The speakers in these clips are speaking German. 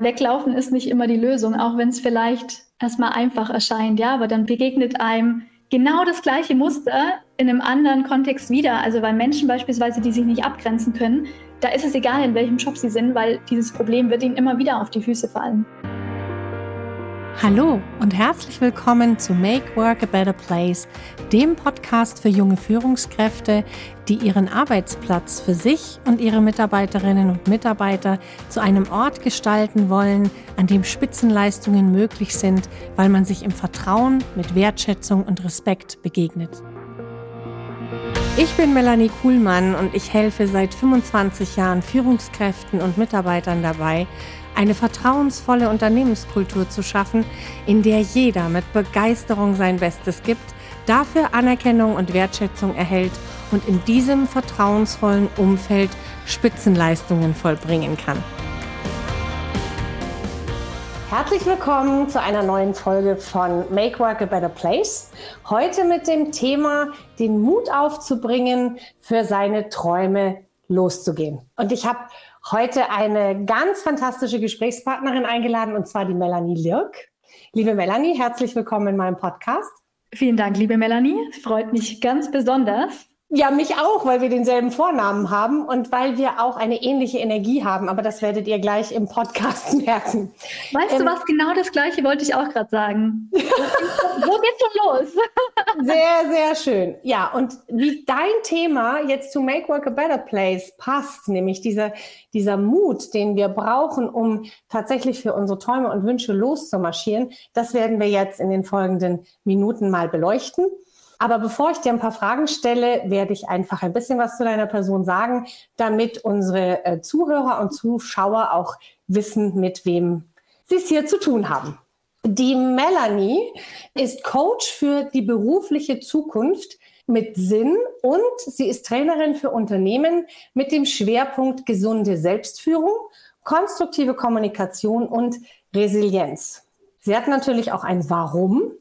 Weglaufen ist nicht immer die Lösung, auch wenn es vielleicht erstmal einfach erscheint, ja, aber dann begegnet einem genau das gleiche Muster in einem anderen Kontext wieder. Also bei Menschen beispielsweise, die sich nicht abgrenzen können, da ist es egal, in welchem Job sie sind, weil dieses Problem wird ihnen immer wieder auf die Füße fallen. Hallo und herzlich willkommen zu Make Work a Better Place, dem Podcast für junge Führungskräfte, die ihren Arbeitsplatz für sich und ihre Mitarbeiterinnen und Mitarbeiter zu einem Ort gestalten wollen, an dem Spitzenleistungen möglich sind, weil man sich im Vertrauen mit Wertschätzung und Respekt begegnet. Ich bin Melanie Kuhlmann und ich helfe seit 25 Jahren Führungskräften und Mitarbeitern dabei, eine vertrauensvolle Unternehmenskultur zu schaffen, in der jeder mit Begeisterung sein Bestes gibt, dafür Anerkennung und Wertschätzung erhält und in diesem vertrauensvollen Umfeld Spitzenleistungen vollbringen kann. Herzlich willkommen zu einer neuen Folge von Make Work a Better Place. Heute mit dem Thema, den Mut aufzubringen, für seine Träume loszugehen. Und ich habe heute eine ganz fantastische Gesprächspartnerin eingeladen, und zwar die Melanie Lirk. Liebe Melanie, herzlich willkommen in meinem Podcast. Vielen Dank, liebe Melanie. Freut mich ganz besonders. Ja, mich auch, weil wir denselben Vornamen haben und weil wir auch eine ähnliche Energie haben. Aber das werdet ihr gleich im Podcast merken. Weißt ähm, du was? Genau das Gleiche wollte ich auch gerade sagen. Wo geht's schon los? sehr, sehr schön. Ja, und wie dein Thema jetzt zu Make Work a Better Place passt, nämlich dieser, dieser Mut, den wir brauchen, um tatsächlich für unsere Träume und Wünsche loszumarschieren, das werden wir jetzt in den folgenden Minuten mal beleuchten. Aber bevor ich dir ein paar Fragen stelle, werde ich einfach ein bisschen was zu deiner Person sagen, damit unsere äh, Zuhörer und Zuschauer auch wissen, mit wem sie es hier zu tun haben. Die Melanie ist Coach für die berufliche Zukunft mit Sinn und sie ist Trainerin für Unternehmen mit dem Schwerpunkt gesunde Selbstführung, konstruktive Kommunikation und Resilienz. Sie hat natürlich auch ein Warum,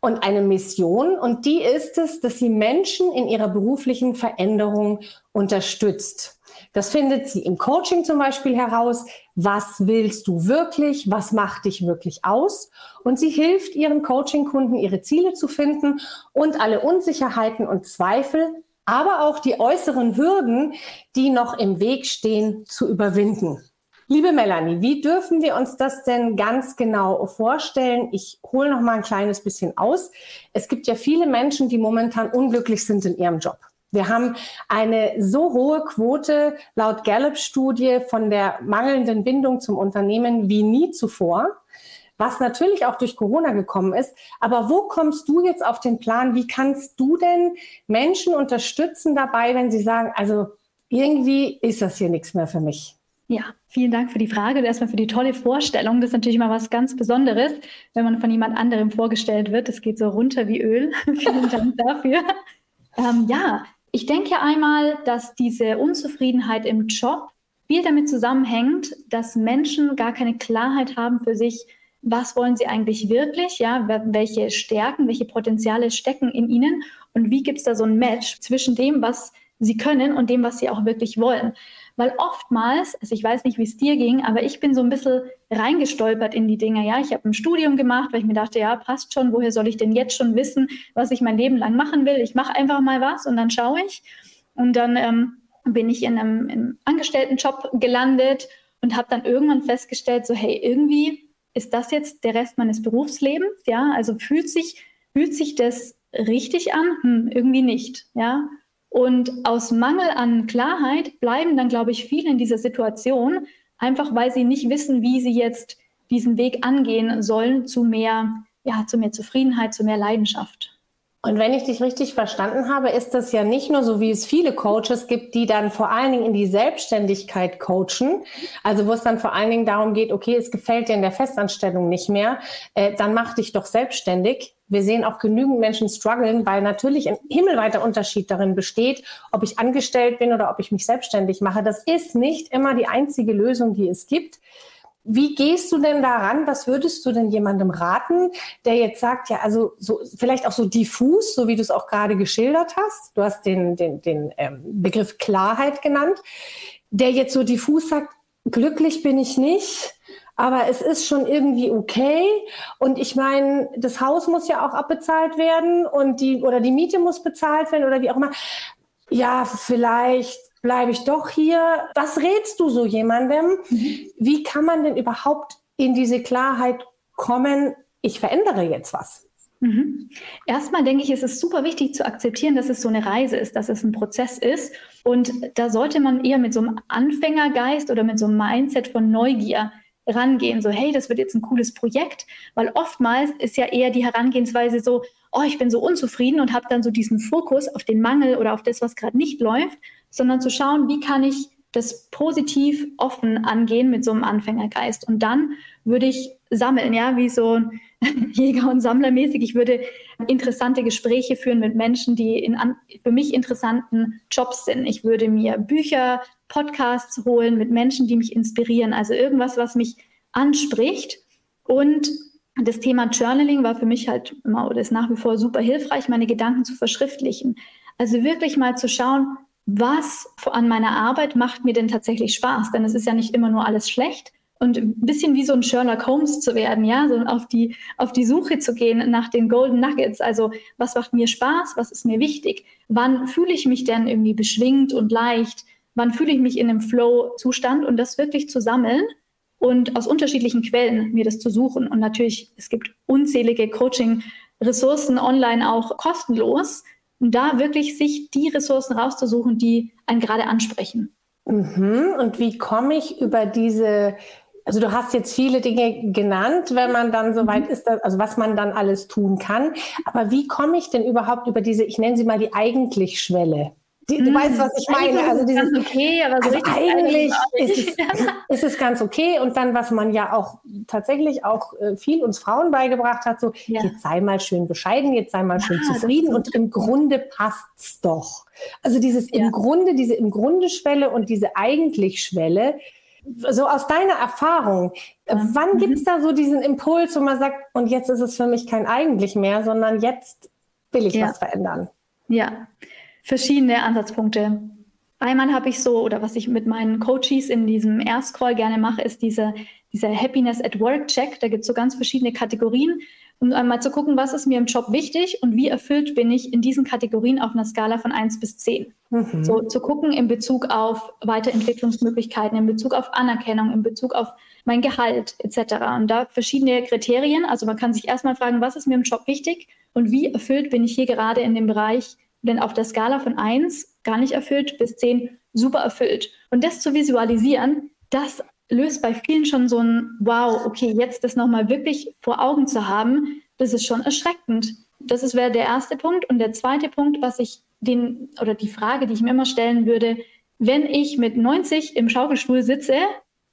und eine Mission. Und die ist es, dass sie Menschen in ihrer beruflichen Veränderung unterstützt. Das findet sie im Coaching zum Beispiel heraus. Was willst du wirklich? Was macht dich wirklich aus? Und sie hilft ihren Coaching-Kunden, ihre Ziele zu finden und alle Unsicherheiten und Zweifel, aber auch die äußeren Hürden, die noch im Weg stehen, zu überwinden. Liebe Melanie, wie dürfen wir uns das denn ganz genau vorstellen? Ich hole noch mal ein kleines bisschen aus. Es gibt ja viele Menschen, die momentan unglücklich sind in ihrem Job. Wir haben eine so hohe Quote laut Gallup-Studie von der mangelnden Bindung zum Unternehmen wie nie zuvor, was natürlich auch durch Corona gekommen ist. Aber wo kommst du jetzt auf den Plan? Wie kannst du denn Menschen unterstützen dabei, wenn sie sagen, also irgendwie ist das hier nichts mehr für mich? Ja, vielen Dank für die Frage und erstmal für die tolle Vorstellung. Das ist natürlich immer was ganz Besonderes, wenn man von jemand anderem vorgestellt wird. Das geht so runter wie Öl. vielen Dank dafür. Ähm, ja, ich denke einmal, dass diese Unzufriedenheit im Job viel damit zusammenhängt, dass Menschen gar keine Klarheit haben für sich, was wollen sie eigentlich wirklich, ja, welche Stärken, welche Potenziale stecken in ihnen und wie gibt es da so ein Match zwischen dem, was sie können und dem, was sie auch wirklich wollen. Weil oftmals, also ich weiß nicht, wie es dir ging, aber ich bin so ein bisschen reingestolpert in die Dinge. Ja, ich habe ein Studium gemacht, weil ich mir dachte, ja, passt schon, woher soll ich denn jetzt schon wissen, was ich mein Leben lang machen will? Ich mache einfach mal was und dann schaue ich. Und dann ähm, bin ich in einem, in einem Angestelltenjob gelandet und habe dann irgendwann festgestellt, so hey, irgendwie ist das jetzt der Rest meines Berufslebens? Ja, also fühlt sich, fühlt sich das richtig an? Hm, irgendwie nicht. Ja, und aus Mangel an Klarheit bleiben dann, glaube ich, viele in dieser Situation, einfach weil sie nicht wissen, wie sie jetzt diesen Weg angehen sollen zu mehr, ja, zu mehr Zufriedenheit, zu mehr Leidenschaft. Und wenn ich dich richtig verstanden habe, ist das ja nicht nur so, wie es viele Coaches gibt, die dann vor allen Dingen in die Selbstständigkeit coachen. Also wo es dann vor allen Dingen darum geht, okay, es gefällt dir in der Festanstellung nicht mehr, äh, dann mach dich doch selbstständig. Wir sehen auch genügend Menschen strugglen, weil natürlich ein himmelweiter Unterschied darin besteht, ob ich angestellt bin oder ob ich mich selbstständig mache. Das ist nicht immer die einzige Lösung, die es gibt. Wie gehst du denn daran? Was würdest du denn jemandem raten, der jetzt sagt, ja, also so, vielleicht auch so diffus, so wie du es auch gerade geschildert hast. Du hast den, den, den ähm, Begriff Klarheit genannt, der jetzt so diffus sagt, glücklich bin ich nicht, aber es ist schon irgendwie okay. Und ich meine, das Haus muss ja auch abbezahlt werden und die oder die Miete muss bezahlt werden oder wie auch immer. Ja, vielleicht bleibe ich doch hier. Was rätst du so jemandem? Mhm. Wie kann man denn überhaupt in diese Klarheit kommen? Ich verändere jetzt was. Mhm. Erstmal denke ich, es ist super wichtig zu akzeptieren, dass es so eine Reise ist, dass es ein Prozess ist. Und da sollte man eher mit so einem Anfängergeist oder mit so einem Mindset von Neugier rangehen, so hey, das wird jetzt ein cooles Projekt, weil oftmals ist ja eher die Herangehensweise so, oh, ich bin so unzufrieden und habe dann so diesen Fokus auf den Mangel oder auf das, was gerade nicht läuft, sondern zu schauen, wie kann ich das positiv offen angehen mit so einem Anfängergeist. Und dann würde ich sammeln, ja, wie so Jäger- und Sammlermäßig. Ich würde interessante Gespräche führen mit Menschen, die in an, für mich interessanten Jobs sind. Ich würde mir Bücher, Podcasts holen mit Menschen, die mich inspirieren. Also irgendwas, was mich anspricht. Und das Thema Journaling war für mich halt immer oder ist nach wie vor super hilfreich, meine Gedanken zu verschriftlichen. Also wirklich mal zu schauen, was an meiner Arbeit macht mir denn tatsächlich Spaß? Denn es ist ja nicht immer nur alles schlecht. Und ein bisschen wie so ein Sherlock Holmes zu werden, ja, so auf die, auf die Suche zu gehen nach den Golden Nuggets. Also, was macht mir Spaß? Was ist mir wichtig? Wann fühle ich mich denn irgendwie beschwingt und leicht? Wann fühle ich mich in einem Flow-Zustand? Und das wirklich zu sammeln und aus unterschiedlichen Quellen mir das zu suchen. Und natürlich, es gibt unzählige Coaching-Ressourcen online auch kostenlos. Und da wirklich sich die Ressourcen rauszusuchen, die einen gerade ansprechen. Mhm. Und wie komme ich über diese, also du hast jetzt viele Dinge genannt, wenn man dann so weit mhm. ist, also was man dann alles tun kann. Aber wie komme ich denn überhaupt über diese, ich nenne sie mal die eigentlich Schwelle? Die, du mm, weißt, was ich meine. Also dieses, okay, aber so also eigentlich ist es, ist es, ganz okay. Und dann, was man ja auch tatsächlich auch äh, viel uns Frauen beigebracht hat, so ja. jetzt sei mal schön bescheiden, jetzt sei mal schön ja, zufrieden und im Grunde passt's doch. Also dieses ja. im Grunde, diese im Grunde Schwelle und diese eigentlich Schwelle, so aus deiner Erfahrung, wann mhm. gibt's da so diesen Impuls, wo man sagt, und jetzt ist es für mich kein eigentlich mehr, sondern jetzt will ich was verändern? Ja, verschiedene Ansatzpunkte. Einmal habe ich so, oder was ich mit meinen Coaches in diesem Erstcall gerne mache, ist diese, dieser Happiness at Work Check. Da gibt es so ganz verschiedene Kategorien, um einmal zu gucken, was ist mir im Job wichtig und wie erfüllt bin ich in diesen Kategorien auf einer Skala von 1 bis 10. Mhm. So zu gucken in Bezug auf Weiterentwicklungsmöglichkeiten, in Bezug auf Anerkennung, in Bezug auf mein Gehalt etc. Und da verschiedene Kriterien. Also man kann sich erstmal fragen, was ist mir im Job wichtig und wie erfüllt bin ich hier gerade in dem Bereich denn auf der Skala von 1 gar nicht erfüllt bis 10 super erfüllt. Und das zu visualisieren, das löst bei vielen schon so ein Wow, okay, jetzt das nochmal wirklich vor Augen zu haben, das ist schon erschreckend. Das wäre der erste Punkt. Und der zweite Punkt, was ich den, oder die Frage, die ich mir immer stellen würde, wenn ich mit 90 im Schaukelstuhl sitze,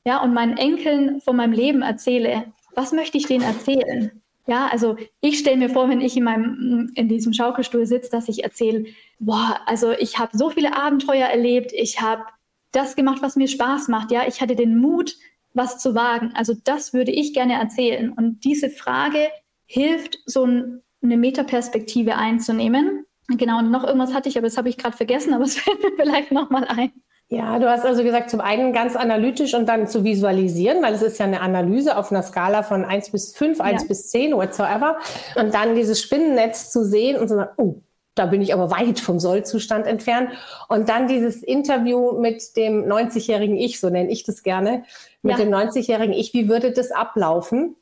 ja, und meinen Enkeln von meinem Leben erzähle, was möchte ich denen erzählen? Ja, also ich stelle mir vor, wenn ich in meinem in diesem Schaukelstuhl sitze, dass ich erzähle, boah, also ich habe so viele Abenteuer erlebt, ich habe das gemacht, was mir Spaß macht, ja, ich hatte den Mut, was zu wagen. Also das würde ich gerne erzählen. Und diese Frage hilft, so ein, eine Metaperspektive einzunehmen. Genau, und noch irgendwas hatte ich, aber das habe ich gerade vergessen, aber es fällt mir vielleicht nochmal ein. Ja, du hast also gesagt, zum einen ganz analytisch und dann zu visualisieren, weil es ist ja eine Analyse auf einer Skala von 1 bis 5, 1 ja. bis 10, whatsoever. Und dann dieses Spinnennetz zu sehen und zu sagen, oh, da bin ich aber weit vom Sollzustand entfernt. Und dann dieses Interview mit dem 90-jährigen Ich, so nenne ich das gerne, mit ja. dem 90-jährigen Ich, wie würde das ablaufen?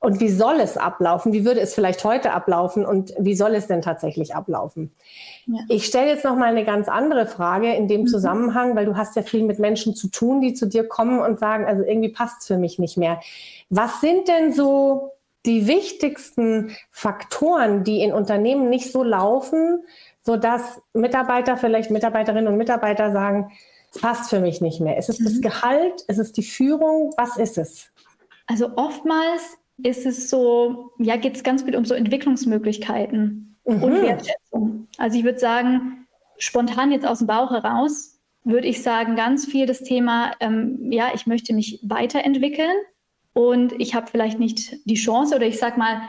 Und wie soll es ablaufen? Wie würde es vielleicht heute ablaufen? Und wie soll es denn tatsächlich ablaufen? Ja. Ich stelle jetzt noch mal eine ganz andere Frage in dem mhm. Zusammenhang, weil du hast ja viel mit Menschen zu tun, die zu dir kommen und sagen, also irgendwie passt es für mich nicht mehr. Was sind denn so die wichtigsten Faktoren, die in Unternehmen nicht so laufen, sodass Mitarbeiter, vielleicht Mitarbeiterinnen und Mitarbeiter sagen, es passt für mich nicht mehr. Ist es mhm. das Gehalt? Ist es die Führung? Was ist es? Also oftmals ist es so, ja, geht es ganz viel um so Entwicklungsmöglichkeiten mhm. und Wertschätzung. Also ich würde sagen, spontan jetzt aus dem Bauch heraus, würde ich sagen, ganz viel das Thema, ähm, ja, ich möchte mich weiterentwickeln und ich habe vielleicht nicht die Chance oder ich sage mal,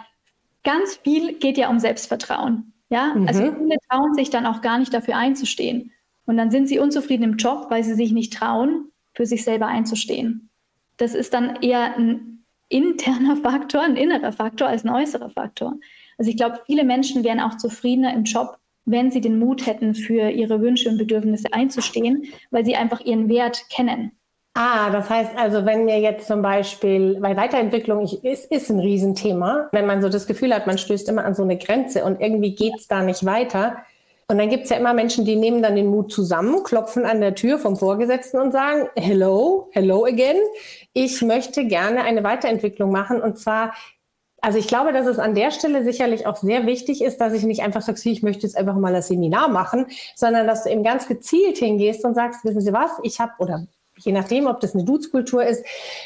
ganz viel geht ja um Selbstvertrauen. Ja, mhm. also viele trauen sich dann auch gar nicht dafür einzustehen. Und dann sind sie unzufrieden im Job, weil sie sich nicht trauen, für sich selber einzustehen. Das ist dann eher ein interner Faktor, ein innerer Faktor als ein äußerer Faktor. Also ich glaube, viele Menschen wären auch zufriedener im Job, wenn sie den Mut hätten, für ihre Wünsche und Bedürfnisse einzustehen, weil sie einfach ihren Wert kennen. Ah, das heißt also, wenn mir jetzt zum Beispiel bei Weiterentwicklung ich, ist, ist ein Riesenthema, wenn man so das Gefühl hat, man stößt immer an so eine Grenze und irgendwie geht es da nicht weiter. Und dann gibt es ja immer Menschen, die nehmen dann den Mut zusammen, klopfen an der Tür vom Vorgesetzten und sagen, hello, hello again, ich möchte gerne eine Weiterentwicklung machen. Und zwar also ich glaube, dass es an der Stelle sicherlich auch sehr wichtig ist, dass ich nicht einfach sage, ich möchte jetzt einfach mal das Seminar machen, sondern dass du eben ganz gezielt hingehst und sagst, wissen Sie was, ich habe, oder je nachdem, ob das eine Dutzkultur ist,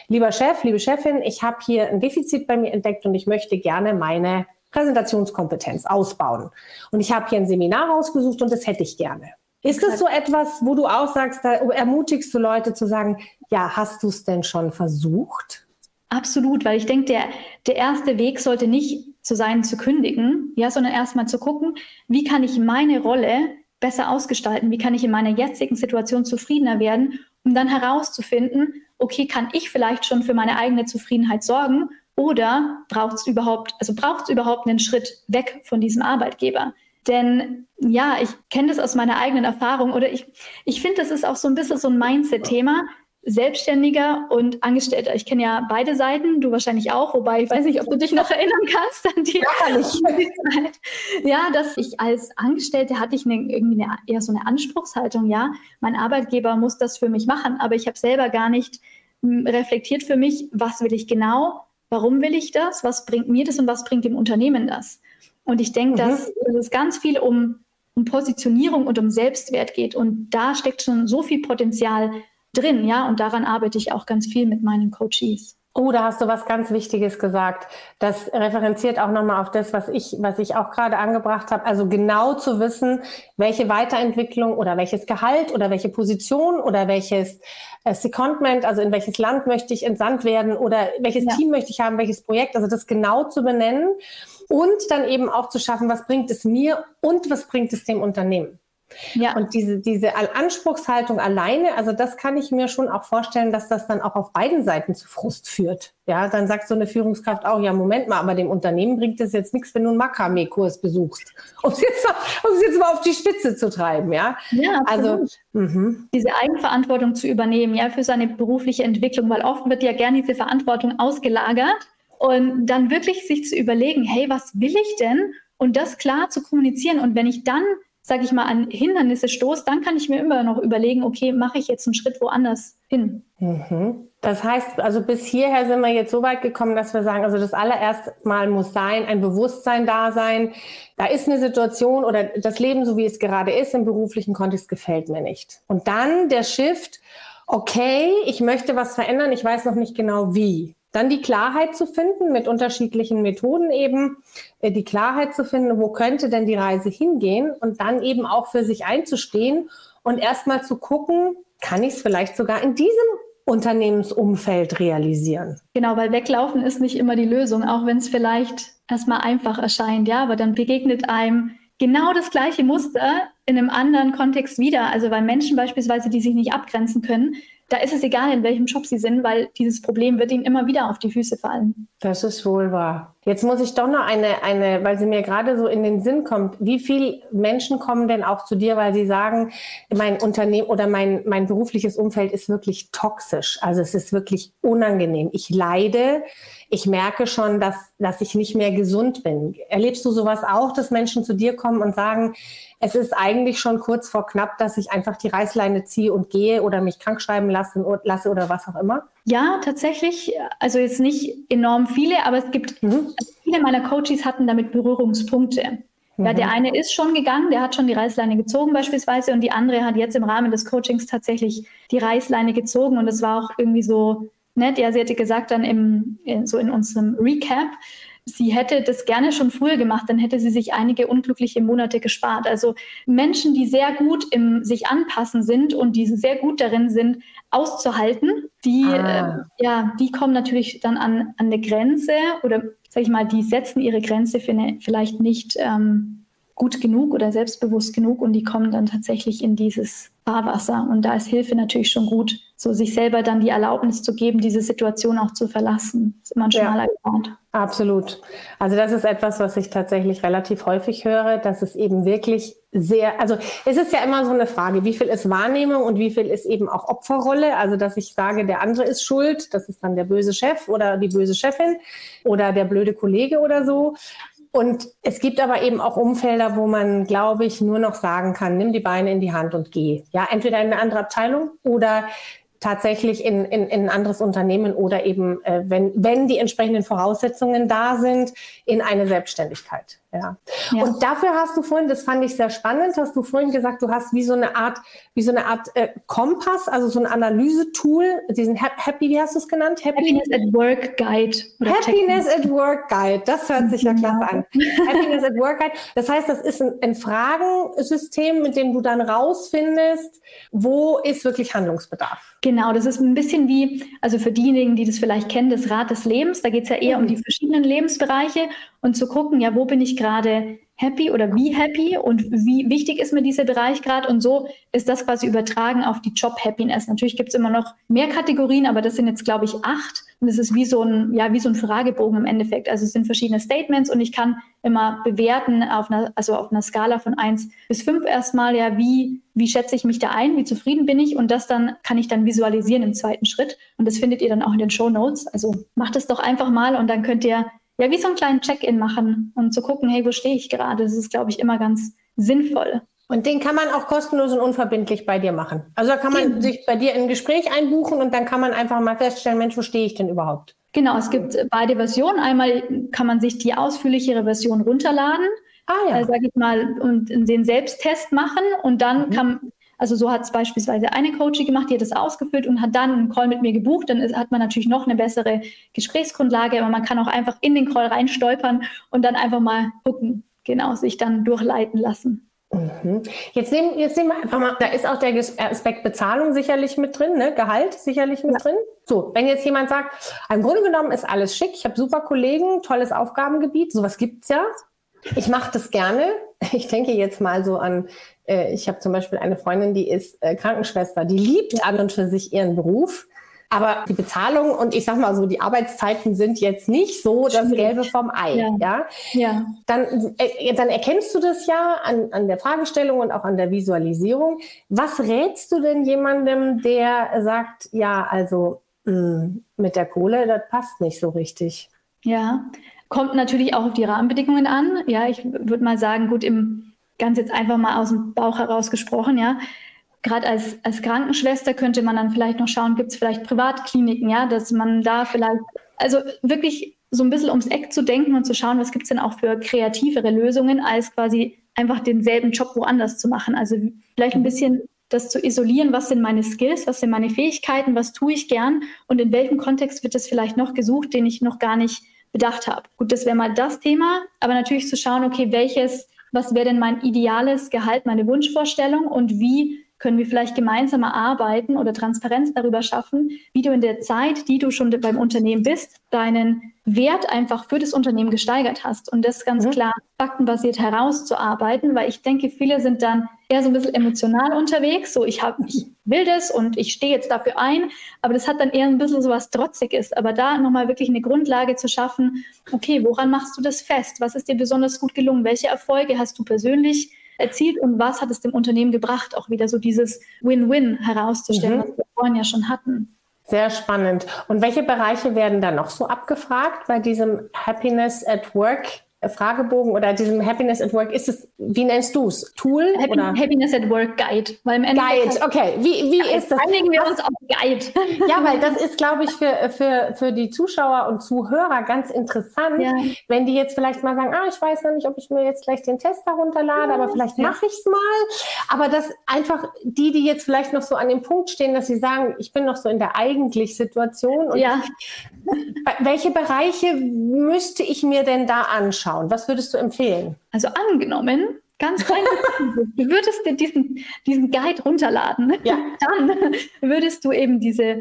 lieber Chef, liebe Chefin, ich habe hier ein Defizit bei mir entdeckt und ich möchte gerne meine Präsentationskompetenz ausbauen. Und ich habe hier ein Seminar rausgesucht und das hätte ich gerne. Ist das so etwas, wo du auch sagst, da ermutigst du Leute zu sagen, ja, hast du es denn schon versucht? Absolut, weil ich denke, der, der erste Weg sollte nicht zu sein, zu kündigen, ja, sondern erstmal zu gucken, wie kann ich meine Rolle besser ausgestalten, wie kann ich in meiner jetzigen Situation zufriedener werden, um dann herauszufinden, okay, kann ich vielleicht schon für meine eigene Zufriedenheit sorgen oder braucht es überhaupt, also braucht es überhaupt einen Schritt weg von diesem Arbeitgeber? Denn ja, ich kenne das aus meiner eigenen Erfahrung oder ich, ich finde, das ist auch so ein bisschen so ein Mindset-Thema. Selbstständiger und Angestellter. Ich kenne ja beide Seiten, du wahrscheinlich auch, wobei ich weiß nicht, ob du dich noch erinnern kannst an die, ja, Zeit. Ja, dass ich als Angestellte hatte ich eine, irgendwie eine, eher so eine Anspruchshaltung, ja, mein Arbeitgeber muss das für mich machen, aber ich habe selber gar nicht hm, reflektiert für mich, was will ich genau, warum will ich das, was bringt mir das und was bringt dem Unternehmen das. Und ich denke, mhm. dass es ganz viel um, um Positionierung und um Selbstwert geht und da steckt schon so viel Potenzial drin, ja, und daran arbeite ich auch ganz viel mit meinen Coaches. Oh, da hast du was ganz Wichtiges gesagt. Das referenziert auch nochmal auf das, was ich, was ich auch gerade angebracht habe. Also genau zu wissen, welche Weiterentwicklung oder welches Gehalt oder welche Position oder welches äh, Secondment, also in welches Land möchte ich entsandt werden oder welches ja. Team möchte ich haben, welches Projekt. Also das genau zu benennen und dann eben auch zu schaffen, was bringt es mir und was bringt es dem Unternehmen. Ja. Und diese, diese Anspruchshaltung alleine, also das kann ich mir schon auch vorstellen, dass das dann auch auf beiden Seiten zu Frust führt. Ja, dann sagt so eine Führungskraft auch, ja, Moment mal, aber dem Unternehmen bringt es jetzt nichts, wenn du einen Makramee-Kurs besuchst, um es jetzt, mal, um es jetzt mal auf die Spitze zu treiben, ja. Ja, also mh. diese Eigenverantwortung zu übernehmen, ja, für seine berufliche Entwicklung, weil oft wird ja gerne diese Verantwortung ausgelagert und dann wirklich sich zu überlegen, hey, was will ich denn? Und das klar zu kommunizieren. Und wenn ich dann sage ich mal, an Hindernisse stoße, dann kann ich mir immer noch überlegen, okay, mache ich jetzt einen Schritt woanders hin. Mhm. Das heißt, also bis hierher sind wir jetzt so weit gekommen, dass wir sagen, also das allererste Mal muss sein, ein Bewusstsein da sein. Da ist eine Situation oder das Leben, so wie es gerade ist, im beruflichen Kontext gefällt mir nicht. Und dann der Shift, okay, ich möchte was verändern, ich weiß noch nicht genau wie. Dann die Klarheit zu finden mit unterschiedlichen Methoden eben, äh, die Klarheit zu finden, wo könnte denn die Reise hingehen und dann eben auch für sich einzustehen und erstmal zu gucken, kann ich es vielleicht sogar in diesem Unternehmensumfeld realisieren. Genau, weil weglaufen ist nicht immer die Lösung, auch wenn es vielleicht erstmal einfach erscheint, ja, aber dann begegnet einem genau das gleiche Muster in einem anderen Kontext wieder. Also weil Menschen beispielsweise, die sich nicht abgrenzen können, da ist es egal, in welchem Job sie sind, weil dieses Problem wird ihnen immer wieder auf die Füße fallen. Das ist wohl wahr. Jetzt muss ich doch noch eine, eine, weil sie mir gerade so in den Sinn kommt. Wie viele Menschen kommen denn auch zu dir, weil sie sagen, mein Unternehmen oder mein, mein berufliches Umfeld ist wirklich toxisch. Also es ist wirklich unangenehm. Ich leide. Ich merke schon, dass, dass ich nicht mehr gesund bin. Erlebst du sowas auch, dass Menschen zu dir kommen und sagen, es ist eigentlich schon kurz vor knapp, dass ich einfach die Reißleine ziehe und gehe oder mich krank schreiben lasse, lasse oder was auch immer? Ja, tatsächlich. Also jetzt nicht enorm viele, aber es gibt mhm. viele meiner Coaches hatten damit Berührungspunkte. Ja, der mhm. eine ist schon gegangen, der hat schon die Reißleine gezogen beispielsweise und die andere hat jetzt im Rahmen des Coachings tatsächlich die Reißleine gezogen und es war auch irgendwie so nett. Ja, sie hatte gesagt dann im, so in unserem Recap, sie hätte das gerne schon früher gemacht, dann hätte sie sich einige unglückliche Monate gespart. Also Menschen, die sehr gut im sich anpassen sind und die sehr gut darin sind, auszuhalten, die, ah. äh, ja, die kommen natürlich dann an, an eine Grenze oder sag ich mal, die setzen ihre Grenze eine, vielleicht nicht ähm, gut genug oder selbstbewusst genug und die kommen dann tatsächlich in dieses Fahrwasser. Und da ist Hilfe natürlich schon gut, so sich selber dann die Erlaubnis zu geben, diese Situation auch zu verlassen. Das ist immer ein schmaler ja, Grad. Absolut. Also das ist etwas, was ich tatsächlich relativ häufig höre, dass es eben wirklich sehr, also es ist ja immer so eine Frage, wie viel ist Wahrnehmung und wie viel ist eben auch Opferrolle. Also dass ich sage, der andere ist schuld, das ist dann der böse Chef oder die böse Chefin oder der blöde Kollege oder so. Und es gibt aber eben auch Umfelder, wo man, glaube ich, nur noch sagen kann, nimm die Beine in die Hand und geh. Ja, entweder in eine andere Abteilung oder tatsächlich in, in, in ein anderes Unternehmen oder eben, äh, wenn, wenn die entsprechenden Voraussetzungen da sind, in eine Selbstständigkeit. Ja. ja. Und dafür hast du vorhin, das fand ich sehr spannend, hast du vorhin gesagt, du hast wie so eine Art, wie so eine Art äh, Kompass, also so ein Analysetool, diesen Happy, wie hast du es genannt? Happy Happiness at Work Guide. Happiness at Work Guide, das hört sich ja klasse an. Happiness at Work Guide. Das heißt, das ist ein, ein Fragensystem, mit dem du dann rausfindest, wo ist wirklich Handlungsbedarf. Genau, das ist ein bisschen wie, also für diejenigen, die das vielleicht kennen, das Rad des Lebens. Da geht es ja eher mhm. um die verschiedenen Lebensbereiche und zu gucken, ja, wo bin ich gerade happy oder wie happy und wie wichtig ist mir dieser Bereich gerade und so ist das quasi übertragen auf die Job-Happiness. Natürlich gibt es immer noch mehr Kategorien, aber das sind jetzt, glaube ich, acht und es ist wie so ein, ja, wie so ein Fragebogen im Endeffekt. Also es sind verschiedene Statements und ich kann immer bewerten auf einer, also auf einer Skala von eins bis fünf erstmal, ja, wie, wie schätze ich mich da ein, wie zufrieden bin ich und das dann kann ich dann visualisieren im zweiten Schritt und das findet ihr dann auch in den Show Notes. Also macht es doch einfach mal und dann könnt ihr ja, wie so einen kleinen Check-in machen und zu gucken, hey, wo stehe ich gerade? Das ist, glaube ich, immer ganz sinnvoll. Und den kann man auch kostenlos und unverbindlich bei dir machen. Also da kann man genau. sich bei dir in ein Gespräch einbuchen und dann kann man einfach mal feststellen, Mensch, wo stehe ich denn überhaupt? Genau, es gibt beide Versionen. Einmal kann man sich die ausführlichere Version runterladen, ah, ja. äh, sage ich mal, und den Selbsttest machen und dann mhm. kann also so hat es beispielsweise eine Coachie gemacht, die hat das ausgefüllt und hat dann einen Call mit mir gebucht. Dann ist, hat man natürlich noch eine bessere Gesprächsgrundlage, aber man kann auch einfach in den Call reinstolpern und dann einfach mal gucken, genau, sich dann durchleiten lassen. Mhm. Jetzt, nehmen, jetzt nehmen wir einfach mal, da ist auch der Aspekt Bezahlung sicherlich mit drin, ne? Gehalt sicherlich mit ja. drin. So, wenn jetzt jemand sagt, im Grunde genommen ist alles schick, ich habe super Kollegen, tolles Aufgabengebiet, sowas gibt es ja. Ich mache das gerne. Ich denke jetzt mal so an äh, ich habe zum Beispiel eine Freundin, die ist äh, Krankenschwester, die liebt an und für sich ihren Beruf. Aber die Bezahlung und ich sag mal so, die Arbeitszeiten sind jetzt nicht so das Gelbe vom Ei. Ja. ja? ja. Dann, äh, dann erkennst du das ja an, an der Fragestellung und auch an der Visualisierung. Was rätst du denn jemandem, der sagt, ja, also mh, hm, mit der Kohle, das passt nicht so richtig? Ja, kommt natürlich auch auf die Rahmenbedingungen an. Ja, ich würde mal sagen, gut, im ganz jetzt einfach mal aus dem Bauch heraus gesprochen, ja. Gerade als, als Krankenschwester könnte man dann vielleicht noch schauen, gibt es vielleicht Privatkliniken, ja, dass man da vielleicht, also wirklich so ein bisschen ums Eck zu denken und zu schauen, was gibt es denn auch für kreativere Lösungen, als quasi einfach denselben Job woanders zu machen. Also vielleicht ein bisschen das zu isolieren, was sind meine Skills, was sind meine Fähigkeiten, was tue ich gern und in welchem Kontext wird das vielleicht noch gesucht, den ich noch gar nicht bedacht habe. Gut, das wäre mal das Thema, aber natürlich zu schauen, okay, welches was wäre denn mein ideales Gehalt, meine Wunschvorstellung und wie können wir vielleicht gemeinsam arbeiten oder Transparenz darüber schaffen, wie du in der Zeit, die du schon beim Unternehmen bist, deinen Wert einfach für das Unternehmen gesteigert hast und das ganz mhm. klar faktenbasiert herauszuarbeiten, weil ich denke, viele sind dann eher so ein bisschen emotional unterwegs, so ich habe ich will das und ich stehe jetzt dafür ein, aber das hat dann eher ein bisschen so was trotziges, aber da nochmal wirklich eine Grundlage zu schaffen, okay, woran machst du das fest? Was ist dir besonders gut gelungen? Welche Erfolge hast du persönlich erzielt und was hat es dem Unternehmen gebracht, auch wieder so dieses Win-Win herauszustellen, mhm. was wir vorhin ja schon hatten. Sehr spannend. Und welche Bereiche werden da noch so abgefragt bei diesem Happiness at Work Fragebogen oder diesem Happiness at Work, ist es, wie nennst du es? Tool? Happy, oder? Happiness at Work Guide. Weil im Guide, okay. Wie, wie ja, ist das? Einigen wir uns auf Guide. Ja, weil das ist, glaube ich, für, für, für die Zuschauer und Zuhörer ganz interessant, ja. wenn die jetzt vielleicht mal sagen, ah, ich weiß noch nicht, ob ich mir jetzt gleich den Test herunterlade, ja, aber vielleicht mache ich es mal. Aber dass einfach die, die jetzt vielleicht noch so an dem Punkt stehen, dass sie sagen, ich bin noch so in der eigentlich Situation. Und welche Bereiche müsste ich mir denn da anschauen? Anschauen? Was würdest du empfehlen? Also angenommen, ganz klein, du würdest dir diesen, diesen Guide runterladen, ja. dann würdest du eben diese,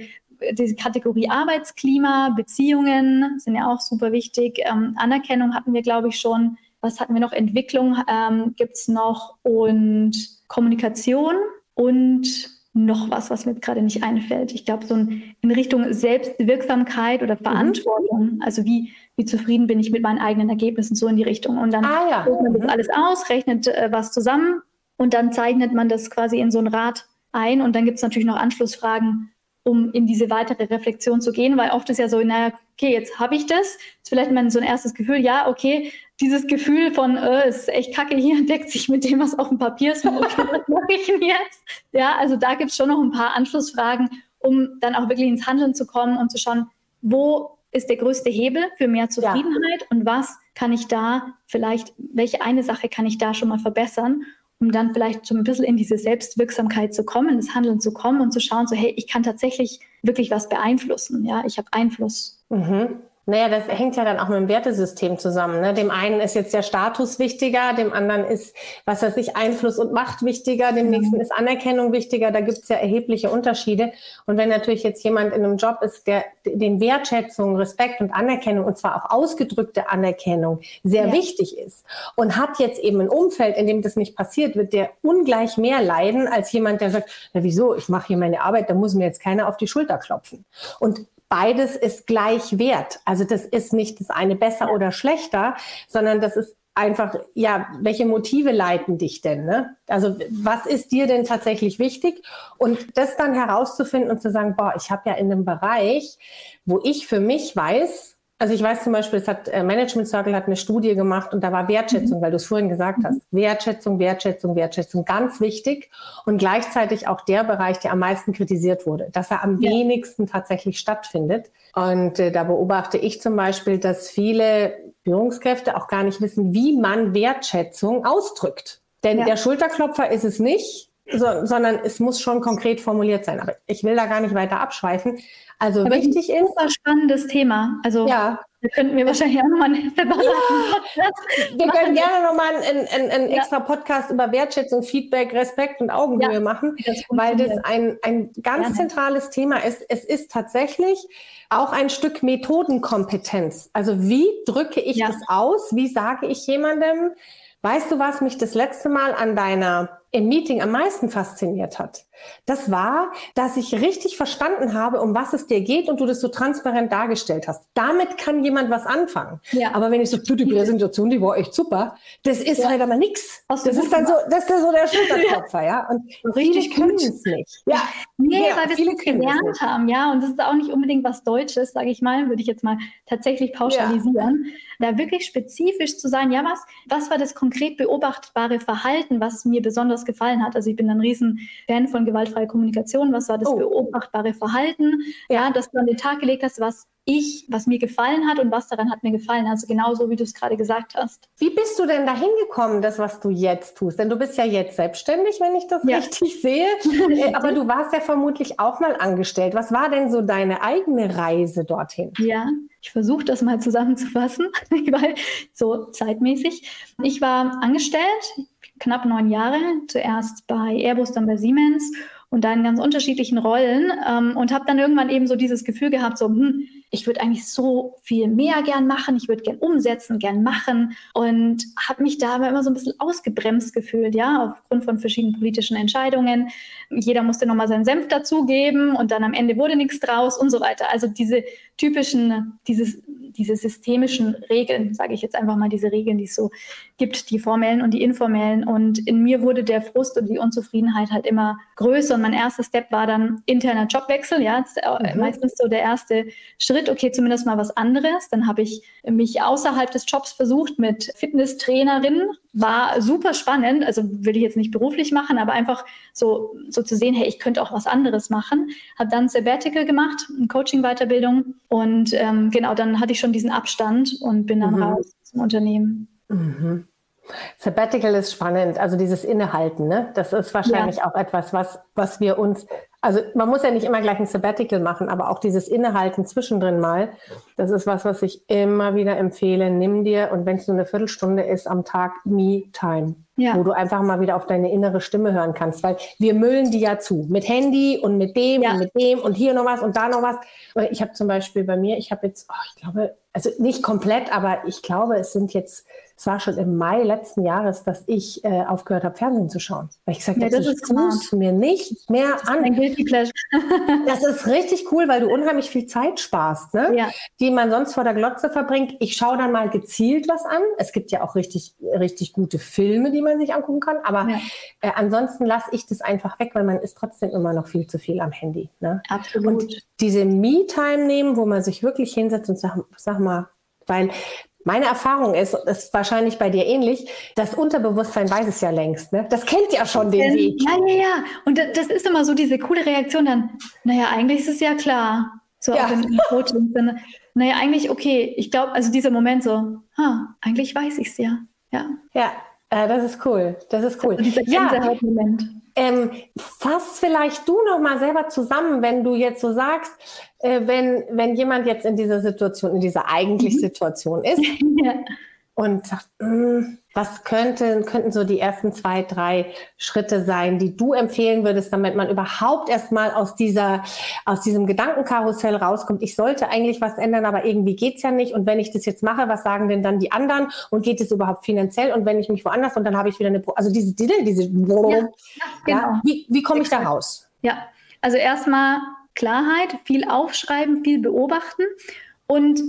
diese Kategorie Arbeitsklima, Beziehungen sind ja auch super wichtig. Ähm, Anerkennung hatten wir, glaube ich, schon. Was hatten wir noch? Entwicklung ähm, gibt es noch und Kommunikation und noch was, was mir gerade nicht einfällt. Ich glaube, so in Richtung Selbstwirksamkeit oder mhm. Verantwortung. Mhm. Also wie, wie zufrieden bin ich mit meinen eigenen Ergebnissen, so in die Richtung. Und dann ah, ja. man das mhm. alles aus, rechnet äh, was zusammen und dann zeichnet man das quasi in so ein Rad ein. Und dann gibt es natürlich noch Anschlussfragen, um in diese weitere Reflexion zu gehen, weil oft ist ja so, naja, okay, jetzt habe ich das. Ist vielleicht mal so ein erstes Gefühl, ja, okay, dieses Gefühl von, äh, ist echt kacke hier, deckt sich mit dem, was auf dem Papier ist. Okay, was mache ich denn jetzt? Ja, also da gibt es schon noch ein paar Anschlussfragen, um dann auch wirklich ins Handeln zu kommen und zu schauen, wo ist der größte Hebel für mehr Zufriedenheit ja. und was kann ich da vielleicht, welche eine Sache kann ich da schon mal verbessern, um dann vielleicht so ein bisschen in diese Selbstwirksamkeit zu kommen, ins Handeln zu kommen und zu schauen, so hey, ich kann tatsächlich wirklich was beeinflussen, ja, ich habe Einfluss. Mhm. Naja, das hängt ja dann auch mit dem Wertesystem zusammen. Ne? Dem einen ist jetzt der Status wichtiger, dem anderen ist, was weiß ich, Einfluss und Macht wichtiger, dem mhm. nächsten ist Anerkennung wichtiger. Da gibt es ja erhebliche Unterschiede. Und wenn natürlich jetzt jemand in einem Job ist, der den Wertschätzung, Respekt und Anerkennung, und zwar auch ausgedrückte Anerkennung, sehr ja. wichtig ist und hat jetzt eben ein Umfeld, in dem das nicht passiert, wird der ungleich mehr leiden als jemand, der sagt, na wieso, ich mache hier meine Arbeit, da muss mir jetzt keiner auf die Schulter klopfen. Und beides ist gleich wert. Also das ist nicht das eine besser oder schlechter, sondern das ist einfach, ja, welche Motive leiten dich denn? Ne? Also was ist dir denn tatsächlich wichtig? Und das dann herauszufinden und zu sagen, boah, ich habe ja in einem Bereich, wo ich für mich weiß, also ich weiß zum Beispiel, es hat äh, Management Circle hat eine Studie gemacht und da war Wertschätzung, mhm. weil du es vorhin gesagt hast. Wertschätzung, Wertschätzung, Wertschätzung, ganz wichtig und gleichzeitig auch der Bereich, der am meisten kritisiert wurde, dass er am ja. wenigsten tatsächlich stattfindet. Und äh, da beobachte ich zum Beispiel, dass viele Führungskräfte auch gar nicht wissen, wie man Wertschätzung ausdrückt. Denn ja. der Schulterklopfer ist es nicht, so, sondern es muss schon konkret formuliert sein. Aber ich will da gar nicht weiter abschweifen. Also Aber wichtig ist. Super spannendes Thema. Also ja. Da könnten wir wahrscheinlich auch nochmal einen separaten ja. Wir können gerne nochmal einen, einen, einen ja. extra Podcast über Wertschätzung, Feedback, Respekt und Augenhöhe ja, machen, das weil das ein, ein ganz Gerne. zentrales Thema ist. Es ist tatsächlich auch ein Stück Methodenkompetenz. Also wie drücke ich das aus? Wie sage ich jemandem, weißt du, was mich das letzte Mal an deiner im Meeting am meisten fasziniert hat, das war, dass ich richtig verstanden habe, um was es dir geht und du das so transparent dargestellt hast. Damit kann jemand was anfangen. Ja. Aber wenn ich so, du, die Präsentation, die war echt super, das ist ja. halt aber nix. Das ist dann so, das ist so der Schulterklopfer, ja. Und richtig können es nicht. Ja. Nee, ja, weil wir es gelernt haben, ja. Und das ist auch nicht unbedingt was Deutsches, sage ich mal, würde ich jetzt mal tatsächlich pauschalisieren. Ja. Da wirklich spezifisch zu sein, ja, was, was war das konkret beobachtbare Verhalten, was mir besonders gefallen hat. Also ich bin ein riesen Fan von gewaltfreier Kommunikation. Was war das oh. beobachtbare Verhalten? Ja, dass du an den Tag gelegt hast, was ich, was mir gefallen hat und was daran hat mir gefallen. Also genauso, wie du es gerade gesagt hast. Wie bist du denn dahin gekommen, das, was du jetzt tust? Denn du bist ja jetzt selbstständig, wenn ich das ja. richtig sehe. Äh, aber du warst ja vermutlich auch mal angestellt. Was war denn so deine eigene Reise dorthin? Ja, ich versuche das mal zusammenzufassen, weil so zeitmäßig. Ich war angestellt, knapp neun Jahre, zuerst bei Airbus, dann bei Siemens und da in ganz unterschiedlichen Rollen ähm, und habe dann irgendwann eben so dieses Gefühl gehabt, so, hm, ich würde eigentlich so viel mehr gern machen, ich würde gern umsetzen, gern machen und habe mich da aber immer so ein bisschen ausgebremst gefühlt, ja, aufgrund von verschiedenen politischen Entscheidungen. Jeder musste nochmal seinen Senf dazugeben und dann am Ende wurde nichts draus und so weiter. Also diese typischen, dieses diese systemischen Regeln, sage ich jetzt einfach mal, diese Regeln, die es so gibt, die formellen und die informellen. Und in mir wurde der Frust und die Unzufriedenheit halt immer größer. Und mein erster Step war dann interner Jobwechsel. Ja, mhm. meistens so der erste Schritt. Okay, zumindest mal was anderes. Dann habe ich mich außerhalb des Jobs versucht mit Fitnesstrainerin. War super spannend. Also will ich jetzt nicht beruflich machen, aber einfach so, so zu sehen, hey, ich könnte auch was anderes machen. Habe dann Sabbatical gemacht, Coaching-Weiterbildung. Und ähm, genau, dann hatte ich schon diesen Abstand und bin dann mhm. raus zum Unternehmen. Mhm. Sabbatical ist spannend, also dieses Innehalten, ne? Das ist wahrscheinlich ja. auch etwas, was, was wir uns Also man muss ja nicht immer gleich ein Sabbatical machen, aber auch dieses Innehalten zwischendrin mal, das ist was, was ich immer wieder empfehle. Nimm dir, und wenn es nur eine Viertelstunde ist am Tag, Me-Time. Ja. Wo du einfach mal wieder auf deine innere Stimme hören kannst, weil wir müllen die ja zu. Mit Handy und mit dem ja. und mit dem und hier noch was und da noch was. Ich habe zum Beispiel bei mir, ich habe jetzt, oh, ich glaube, also nicht komplett, aber ich glaube, es sind jetzt es war schon im Mai letzten Jahres, dass ich äh, aufgehört habe, Fernsehen zu schauen. Weil ich gesagt ja, habe, ich tue mir nicht mehr das an. Ist das ist richtig cool, weil du unheimlich viel Zeit sparst, ne? Ja. die man sonst vor der Glotze verbringt. Ich schaue dann mal gezielt was an. Es gibt ja auch richtig, richtig gute Filme, die man sich angucken kann. Aber ja. äh, ansonsten lasse ich das einfach weg, weil man ist trotzdem immer noch viel zu viel am Handy. Ne? Absolut. Und diese Me-Time nehmen, wo man sich wirklich hinsetzt und sagt, sag mal, weil meine Erfahrung ist, ist wahrscheinlich bei dir ähnlich, das Unterbewusstsein weiß es ja längst. Ne? Das kennt ja schon den Weg. Ja, ja, ja. Und das ist immer so diese coole Reaktion dann, naja, eigentlich ist es ja klar. So ja. auch im Coaching. Naja, eigentlich, okay, ich glaube, also dieser Moment so, ha, eigentlich weiß ich es ja. Ja, ja äh, das ist cool. Das ist cool. Also dieser ja. Moment. Ähm, fass vielleicht du noch mal selber zusammen, wenn du jetzt so sagst, äh, wenn, wenn jemand jetzt in dieser Situation, in dieser eigentlich mhm. Situation ist ja. und sagt, mm, was könnten, könnten so die ersten zwei, drei Schritte sein, die du empfehlen würdest, damit man überhaupt erstmal aus dieser, aus diesem Gedankenkarussell rauskommt? Ich sollte eigentlich was ändern, aber irgendwie geht's ja nicht. Und wenn ich das jetzt mache, was sagen denn dann die anderen? Und geht es überhaupt finanziell? Und wenn ich mich woanders und dann habe ich wieder eine, also diese, diese, diese ja, genau. ja, wie, wie komme ich da raus? Ja, also erstmal Klarheit, viel aufschreiben, viel beobachten und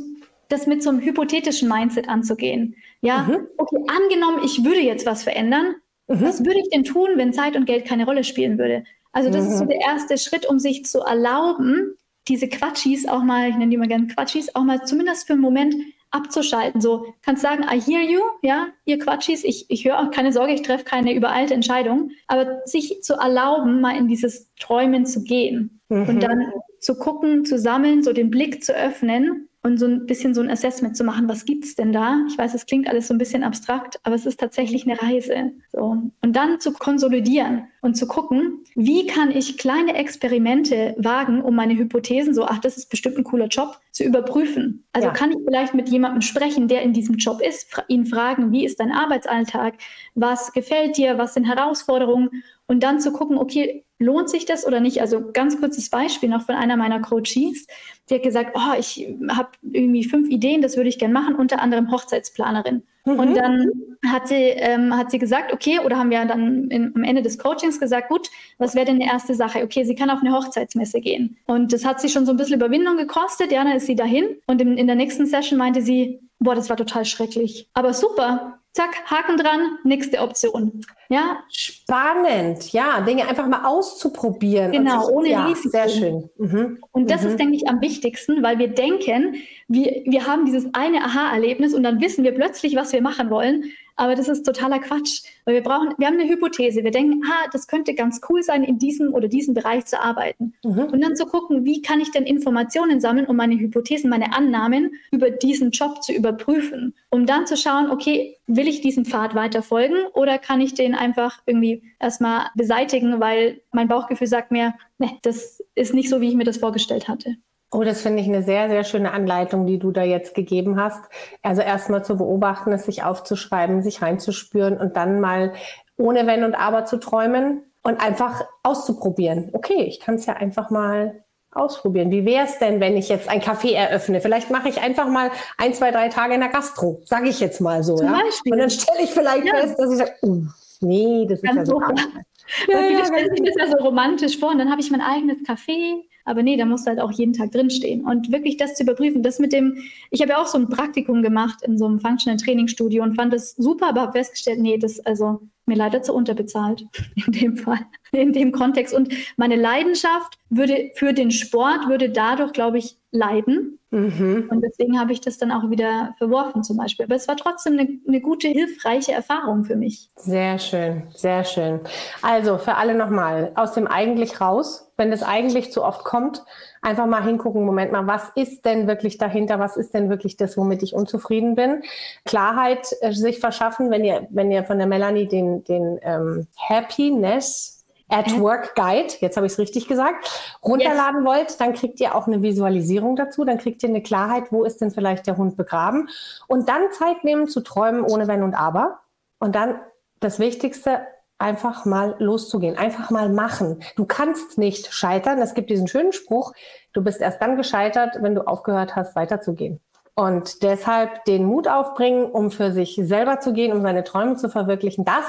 das mit so einem hypothetischen Mindset anzugehen. Ja, mhm. okay, angenommen, ich würde jetzt was verändern. Mhm. Was würde ich denn tun, wenn Zeit und Geld keine Rolle spielen würde? Also das mhm. ist so mhm. der erste Schritt, um sich zu erlauben, diese Quatschis auch mal, ich nenne die mal gerne Quatschis, auch mal zumindest für einen Moment abzuschalten. So kannst sagen, I hear you, ja, ihr Quatschis, ich, ich höre auch keine Sorge, ich treffe keine übereilte Entscheidung, aber sich zu erlauben, mal in dieses Träumen zu gehen mhm. und dann zu gucken, zu sammeln, so den Blick zu öffnen und so ein bisschen so ein Assessment zu machen, was gibt es denn da? Ich weiß, es klingt alles so ein bisschen abstrakt, aber es ist tatsächlich eine Reise. So. Und dann zu konsolidieren und zu gucken, wie kann ich kleine Experimente wagen, um meine Hypothesen, so, ach, das ist bestimmt ein cooler Job, zu überprüfen. Also ja. kann ich vielleicht mit jemandem sprechen, der in diesem Job ist, ihn fragen, wie ist dein Arbeitsalltag, was gefällt dir, was sind Herausforderungen und dann zu gucken, okay, lohnt sich das oder nicht? Also ganz kurzes Beispiel noch von einer meiner Coaches, die hat gesagt, oh, ich habe irgendwie fünf Ideen, das würde ich gerne machen, unter anderem Hochzeitsplanerin. Mhm. Und dann hat sie, ähm, hat sie gesagt, okay, oder haben wir dann in, am Ende des Coachings gesagt, gut, was wäre denn die erste Sache? Okay, sie kann auf eine Hochzeitsmesse gehen. Und das hat sie schon so ein bisschen Überwindung gekostet. Ja, dann ist sie dahin. Und in, in der nächsten Session meinte sie, boah, das war total schrecklich. Aber super, zack, Haken dran, nächste Option. Ja. Spannend, ja, Dinge einfach mal auszuprobieren. Genau, ohne ja, Risiko. Sehr schön. Mhm. Und das mhm. ist, denke ich, am wichtigsten, weil wir denken, wir, wir haben dieses eine Aha-Erlebnis und dann wissen wir plötzlich, was wir machen wollen. Aber das ist totaler Quatsch, weil wir brauchen, wir haben eine Hypothese. Wir denken, ah, das könnte ganz cool sein, in diesem oder diesem Bereich zu arbeiten. Mhm. Und dann zu gucken, wie kann ich denn Informationen sammeln, um meine Hypothesen, meine Annahmen über diesen Job zu überprüfen, um dann zu schauen, okay, will ich diesem Pfad weiter folgen oder kann ich den einfach irgendwie erstmal beseitigen, weil mein Bauchgefühl sagt mir, ne, das ist nicht so, wie ich mir das vorgestellt hatte. Oh, das finde ich eine sehr, sehr schöne Anleitung, die du da jetzt gegeben hast. Also erstmal zu beobachten, es sich aufzuschreiben, sich reinzuspüren und dann mal ohne Wenn und Aber zu träumen und einfach auszuprobieren. Okay, ich kann es ja einfach mal ausprobieren. Wie wäre es denn, wenn ich jetzt ein Café eröffne? Vielleicht mache ich einfach mal ein, zwei, drei Tage in der Gastro, sage ich jetzt mal so. Zum ja? Beispiel. Und dann stelle ich vielleicht ja. fest, dass ich sage, uh, nee, das ist Ganz ja so. Ja, viele stellen sich das ja so romantisch vor und dann habe ich mein eigenes Café aber nee, da musst du halt auch jeden Tag drinstehen. Und wirklich das zu überprüfen, das mit dem, ich habe ja auch so ein Praktikum gemacht in so einem Functional Training Studio und fand das super, aber habe festgestellt, nee, das also mir leider zu unterbezahlt in dem Fall, in dem Kontext. Und meine Leidenschaft würde für den Sport würde dadurch, glaube ich, leiden. Mhm. Und deswegen habe ich das dann auch wieder verworfen zum Beispiel. Aber es war trotzdem eine, eine, gute, hilfreiche Erfahrung für mich. Sehr schön, sehr schön. Also für alle nochmal, aus dem eigentlich raus, wenn das eigentlich zu oft kommt, einfach mal hingucken, Moment mal, was ist denn wirklich dahinter? Was ist denn wirklich das, womit ich unzufrieden bin? Klarheit äh, sich verschaffen, wenn ihr, wenn ihr von der Melanie den, den ähm, Happiness at Work Guide, jetzt habe ich es richtig gesagt, runterladen yes. wollt, dann kriegt ihr auch eine Visualisierung dazu, dann kriegt ihr eine Klarheit, wo ist denn vielleicht der Hund begraben und dann Zeit nehmen zu träumen ohne Wenn und Aber und dann das Wichtigste, einfach mal loszugehen, einfach mal machen. Du kannst nicht scheitern. Es gibt diesen schönen Spruch, du bist erst dann gescheitert, wenn du aufgehört hast, weiterzugehen. Und deshalb den Mut aufbringen, um für sich selber zu gehen, um seine Träume zu verwirklichen. Das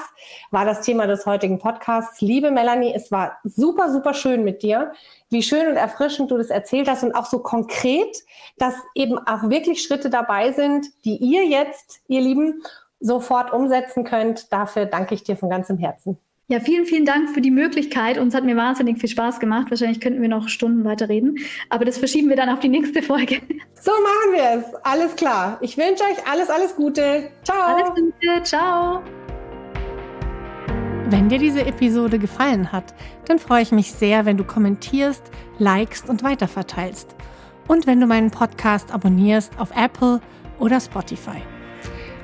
war das Thema des heutigen Podcasts. Liebe Melanie, es war super, super schön mit dir. Wie schön und erfrischend du das erzählt hast und auch so konkret, dass eben auch wirklich Schritte dabei sind, die ihr jetzt, ihr Lieben, sofort umsetzen könnt. Dafür danke ich dir von ganzem Herzen. Ja, vielen, vielen Dank für die Möglichkeit. Uns hat mir wahnsinnig viel Spaß gemacht. Wahrscheinlich könnten wir noch Stunden weiter reden. Aber das verschieben wir dann auf die nächste Folge. So machen wir es. Alles klar. Ich wünsche euch alles, alles Gute. Ciao. Alles Gute. Ciao. Wenn dir diese Episode gefallen hat, dann freue ich mich sehr, wenn du kommentierst, likest und weiterverteilst. Und wenn du meinen Podcast abonnierst auf Apple oder Spotify.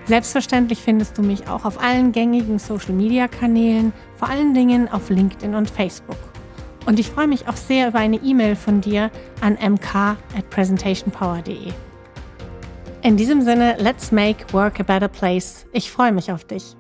Selbstverständlich findest du mich auch auf allen gängigen Social-Media-Kanälen, vor allen Dingen auf LinkedIn und Facebook. Und ich freue mich auch sehr über eine E-Mail von dir an mk at presentationpower.de. In diesem Sinne, let's make work a better place. Ich freue mich auf dich.